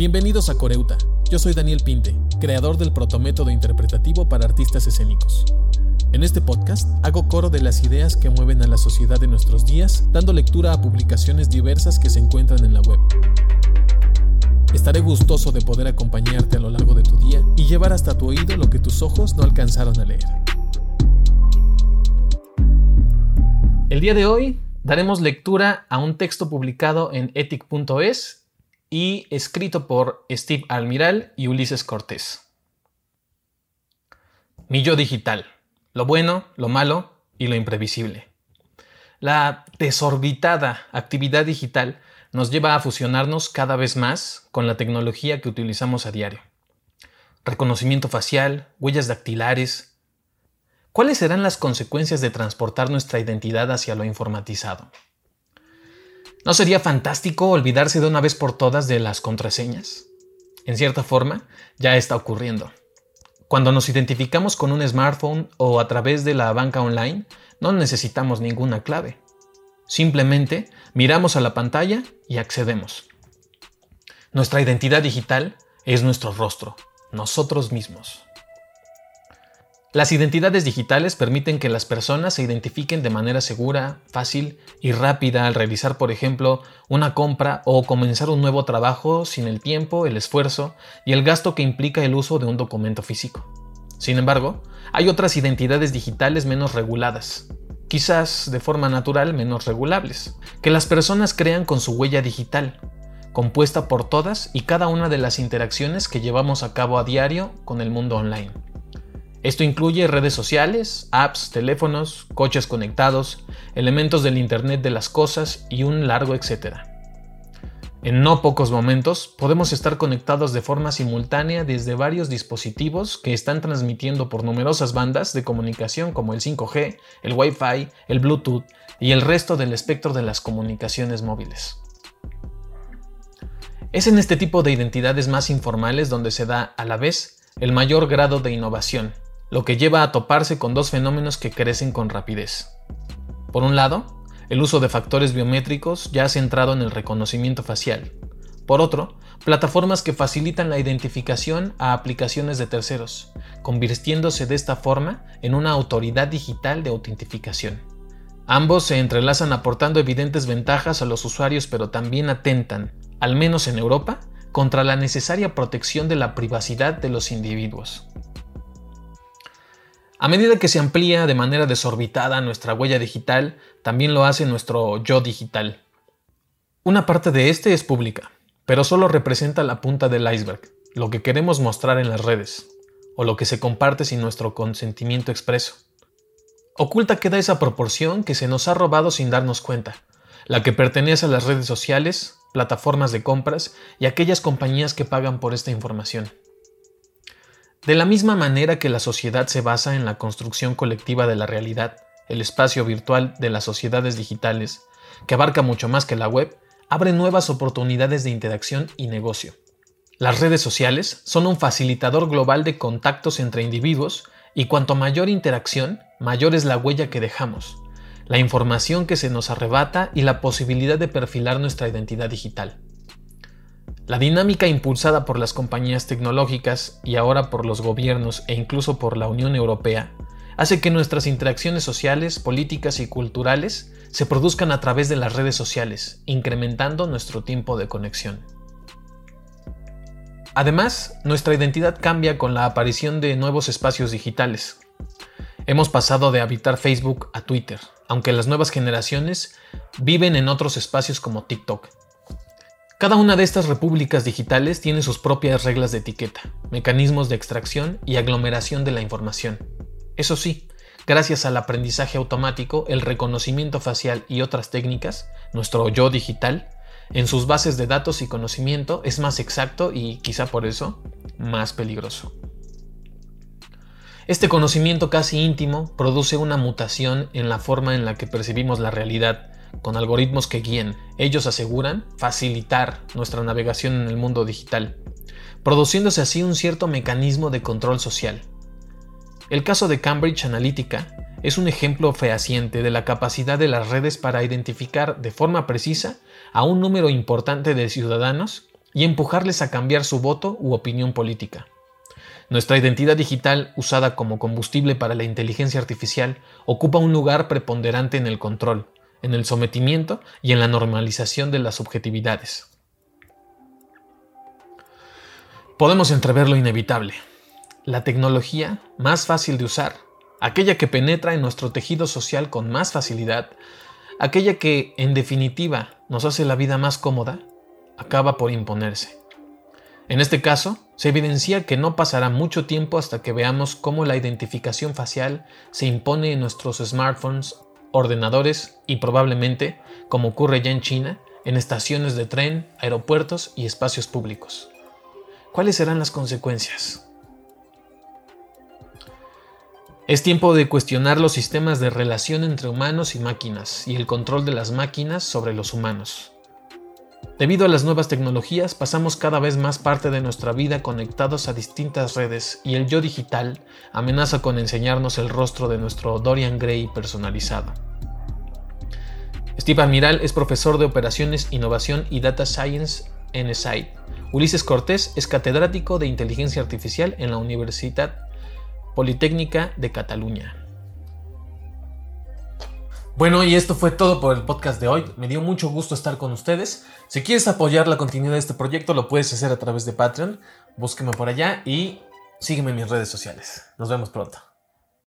Bienvenidos a Coreuta. Yo soy Daniel Pinte, creador del protométodo interpretativo para artistas escénicos. En este podcast hago coro de las ideas que mueven a la sociedad de nuestros días, dando lectura a publicaciones diversas que se encuentran en la web. Estaré gustoso de poder acompañarte a lo largo de tu día y llevar hasta tu oído lo que tus ojos no alcanzaron a leer. El día de hoy daremos lectura a un texto publicado en ethic.es y escrito por Steve Almiral y Ulises Cortés. Mi yo digital, lo bueno, lo malo y lo imprevisible. La desorbitada actividad digital nos lleva a fusionarnos cada vez más con la tecnología que utilizamos a diario. Reconocimiento facial, huellas dactilares. ¿Cuáles serán las consecuencias de transportar nuestra identidad hacia lo informatizado? ¿No sería fantástico olvidarse de una vez por todas de las contraseñas? En cierta forma, ya está ocurriendo. Cuando nos identificamos con un smartphone o a través de la banca online, no necesitamos ninguna clave. Simplemente miramos a la pantalla y accedemos. Nuestra identidad digital es nuestro rostro, nosotros mismos. Las identidades digitales permiten que las personas se identifiquen de manera segura, fácil y rápida al realizar, por ejemplo, una compra o comenzar un nuevo trabajo sin el tiempo, el esfuerzo y el gasto que implica el uso de un documento físico. Sin embargo, hay otras identidades digitales menos reguladas, quizás de forma natural menos regulables, que las personas crean con su huella digital, compuesta por todas y cada una de las interacciones que llevamos a cabo a diario con el mundo online. Esto incluye redes sociales, apps, teléfonos, coches conectados, elementos del Internet de las Cosas y un largo etcétera. En no pocos momentos podemos estar conectados de forma simultánea desde varios dispositivos que están transmitiendo por numerosas bandas de comunicación como el 5G, el Wi-Fi, el Bluetooth y el resto del espectro de las comunicaciones móviles. Es en este tipo de identidades más informales donde se da a la vez el mayor grado de innovación lo que lleva a toparse con dos fenómenos que crecen con rapidez. Por un lado, el uso de factores biométricos ya centrado en el reconocimiento facial. Por otro, plataformas que facilitan la identificación a aplicaciones de terceros, convirtiéndose de esta forma en una autoridad digital de autentificación. Ambos se entrelazan aportando evidentes ventajas a los usuarios pero también atentan, al menos en Europa, contra la necesaria protección de la privacidad de los individuos. A medida que se amplía de manera desorbitada nuestra huella digital, también lo hace nuestro yo digital. Una parte de este es pública, pero solo representa la punta del iceberg, lo que queremos mostrar en las redes, o lo que se comparte sin nuestro consentimiento expreso. Oculta queda esa proporción que se nos ha robado sin darnos cuenta, la que pertenece a las redes sociales, plataformas de compras y aquellas compañías que pagan por esta información. De la misma manera que la sociedad se basa en la construcción colectiva de la realidad, el espacio virtual de las sociedades digitales, que abarca mucho más que la web, abre nuevas oportunidades de interacción y negocio. Las redes sociales son un facilitador global de contactos entre individuos y cuanto mayor interacción, mayor es la huella que dejamos, la información que se nos arrebata y la posibilidad de perfilar nuestra identidad digital. La dinámica impulsada por las compañías tecnológicas y ahora por los gobiernos e incluso por la Unión Europea hace que nuestras interacciones sociales, políticas y culturales se produzcan a través de las redes sociales, incrementando nuestro tiempo de conexión. Además, nuestra identidad cambia con la aparición de nuevos espacios digitales. Hemos pasado de habitar Facebook a Twitter, aunque las nuevas generaciones viven en otros espacios como TikTok, cada una de estas repúblicas digitales tiene sus propias reglas de etiqueta, mecanismos de extracción y aglomeración de la información. Eso sí, gracias al aprendizaje automático, el reconocimiento facial y otras técnicas, nuestro yo digital, en sus bases de datos y conocimiento es más exacto y, quizá por eso, más peligroso. Este conocimiento casi íntimo produce una mutación en la forma en la que percibimos la realidad con algoritmos que guíen, ellos aseguran, facilitar nuestra navegación en el mundo digital, produciéndose así un cierto mecanismo de control social. El caso de Cambridge Analytica es un ejemplo fehaciente de la capacidad de las redes para identificar de forma precisa a un número importante de ciudadanos y empujarles a cambiar su voto u opinión política. Nuestra identidad digital, usada como combustible para la inteligencia artificial, ocupa un lugar preponderante en el control, en el sometimiento y en la normalización de las subjetividades. Podemos entrever lo inevitable. La tecnología más fácil de usar, aquella que penetra en nuestro tejido social con más facilidad, aquella que, en definitiva, nos hace la vida más cómoda, acaba por imponerse. En este caso, se evidencia que no pasará mucho tiempo hasta que veamos cómo la identificación facial se impone en nuestros smartphones, ordenadores y probablemente, como ocurre ya en China, en estaciones de tren, aeropuertos y espacios públicos. ¿Cuáles serán las consecuencias? Es tiempo de cuestionar los sistemas de relación entre humanos y máquinas y el control de las máquinas sobre los humanos. Debido a las nuevas tecnologías, pasamos cada vez más parte de nuestra vida conectados a distintas redes y el yo digital amenaza con enseñarnos el rostro de nuestro Dorian Gray personalizado. Steve Admiral es profesor de Operaciones, Innovación y Data Science en SAID. Ulises Cortés es catedrático de Inteligencia Artificial en la Universidad Politécnica de Cataluña. Bueno, y esto fue todo por el podcast de hoy. Me dio mucho gusto estar con ustedes. Si quieres apoyar la continuidad de este proyecto, lo puedes hacer a través de Patreon. Búsqueme por allá y sígueme en mis redes sociales. Nos vemos pronto.